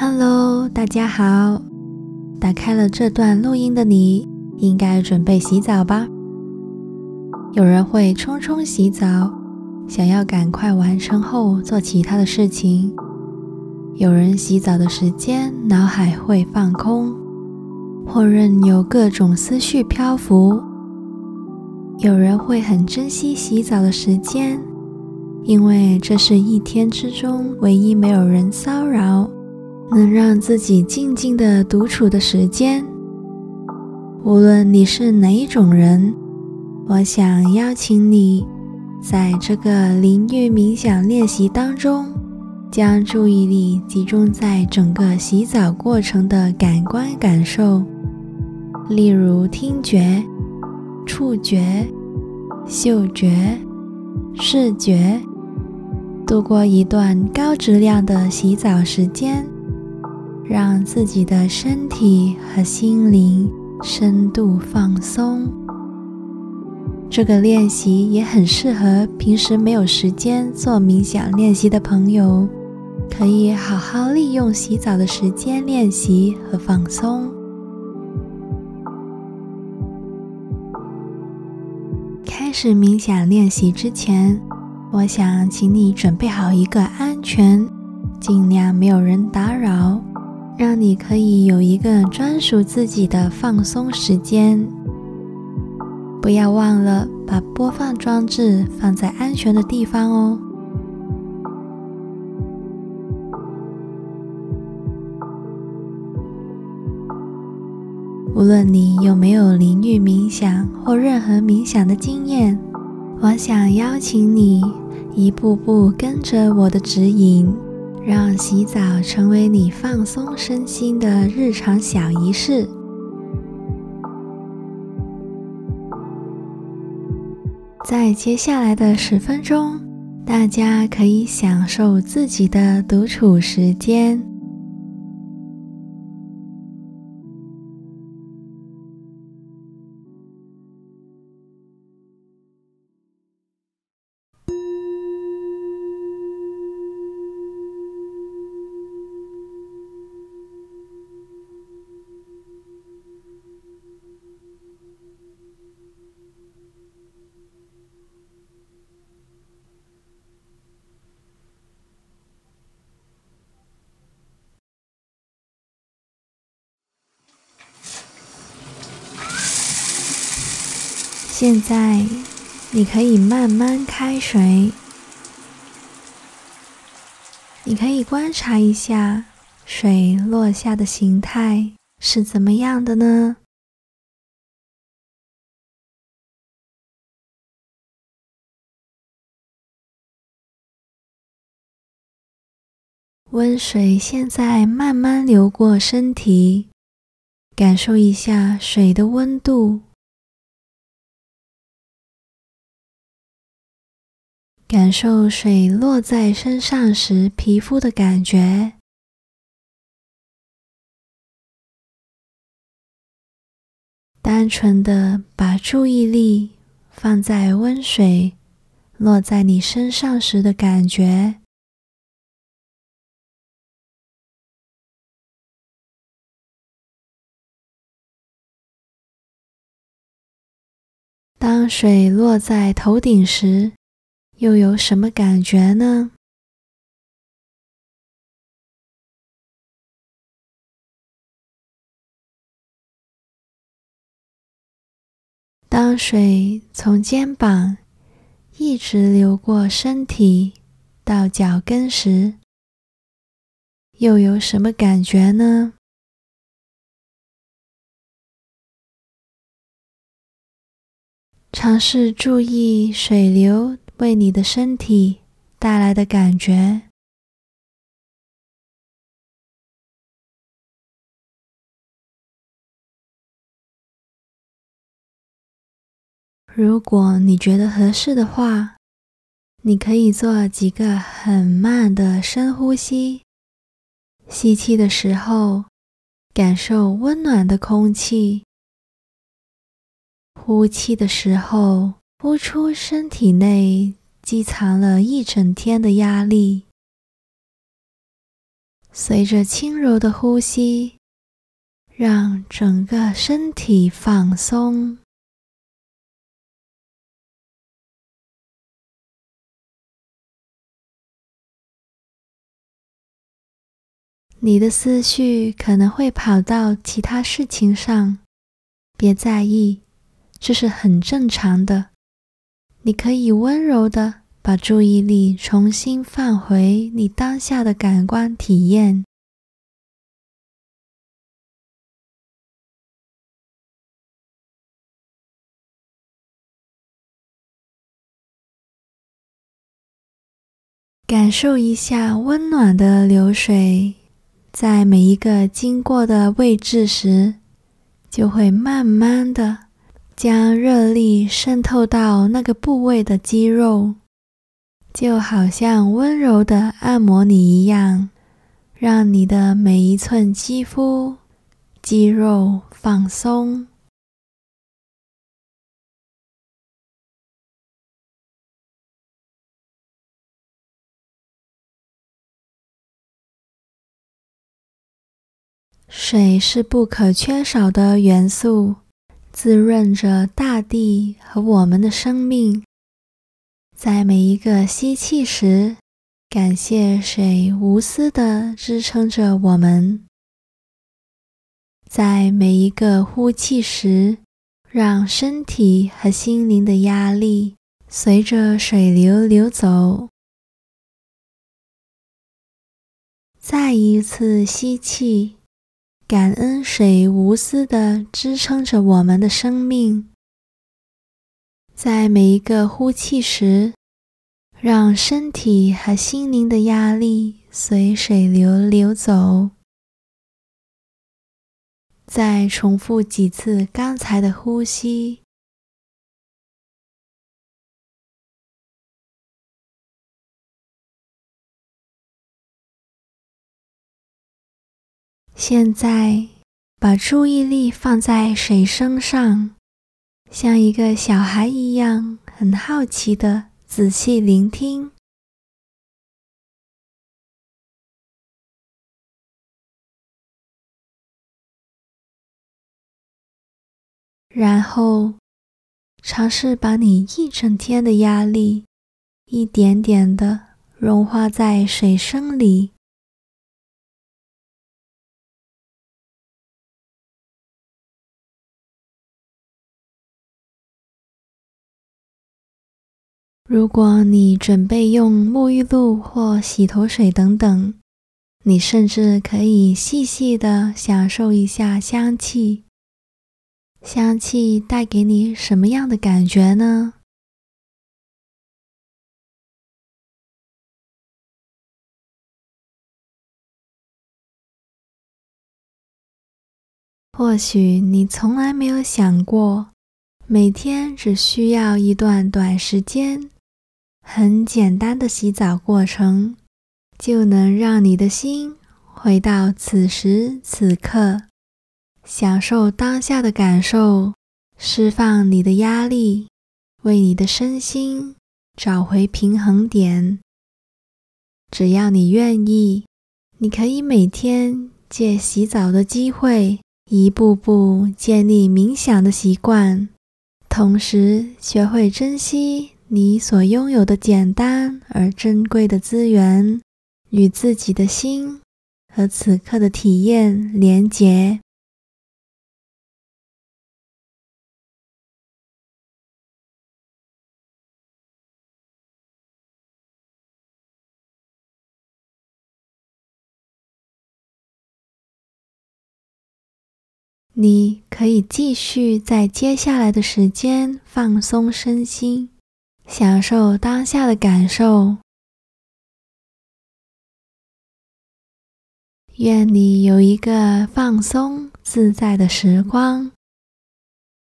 Hello，大家好。打开了这段录音的你，应该准备洗澡吧？有人会匆匆洗澡，想要赶快完成后做其他的事情；有人洗澡的时间，脑海会放空，或任由各种思绪漂浮；有人会很珍惜洗澡的时间，因为这是一天之中唯一没有人骚扰。能让自己静静的独处的时间，无论你是哪一种人，我想邀请你，在这个淋浴冥想练习当中，将注意力集中在整个洗澡过程的感官感受，例如听觉、触觉、嗅觉、视觉，度过一段高质量的洗澡时间。让自己的身体和心灵深度放松。这个练习也很适合平时没有时间做冥想练习的朋友，可以好好利用洗澡的时间练习和放松。开始冥想练习之前，我想请你准备好一个安全、尽量没有人打扰。让你可以有一个专属自己的放松时间，不要忘了把播放装置放在安全的地方哦。无论你有没有淋浴冥想或任何冥想的经验，我想邀请你一步步跟着我的指引。让洗澡成为你放松身心的日常小仪式。在接下来的十分钟，大家可以享受自己的独处时间。现在，你可以慢慢开水。你可以观察一下水落下的形态是怎么样的呢？温水现在慢慢流过身体，感受一下水的温度。感受水落在身上时皮肤的感觉。单纯的把注意力放在温水落在你身上时的感觉。当水落在头顶时，又有什么感觉呢？当水从肩膀一直流过身体到脚跟时，又有什么感觉呢？尝试注意水流。为你的身体带来的感觉。如果你觉得合适的话，你可以做几个很慢的深呼吸。吸气的时候，感受温暖的空气；呼气的时候，呼出身体内积藏了一整天的压力，随着轻柔的呼吸，让整个身体放松。你的思绪可能会跑到其他事情上，别在意，这是很正常的。你可以温柔的把注意力重新放回你当下的感官体验，感受一下温暖的流水。在每一个经过的位置时，就会慢慢的将热力渗透到那个部位的肌肉，就好像温柔的按摩你一样，让你的每一寸肌肤、肌肉放松。水是不可缺少的元素，滋润着大地和我们的生命。在每一个吸气时，感谢水无私地支撑着我们；在每一个呼气时，让身体和心灵的压力随着水流流走。再一次吸气。感恩水无私的支撑着我们的生命，在每一个呼气时，让身体和心灵的压力随水流流走。再重复几次刚才的呼吸。现在，把注意力放在水声上，像一个小孩一样，很好奇的仔细聆听。然后，尝试把你一整天的压力，一点点的融化在水声里。如果你准备用沐浴露或洗头水等等，你甚至可以细细地享受一下香气。香气带给你什么样的感觉呢？或许你从来没有想过，每天只需要一段短时间。很简单的洗澡过程，就能让你的心回到此时此刻，享受当下的感受，释放你的压力，为你的身心找回平衡点。只要你愿意，你可以每天借洗澡的机会，一步步建立冥想的习惯，同时学会珍惜。你所拥有的简单而珍贵的资源，与自己的心和此刻的体验连结。你可以继续在接下来的时间放松身心。享受当下的感受，愿你有一个放松自在的时光。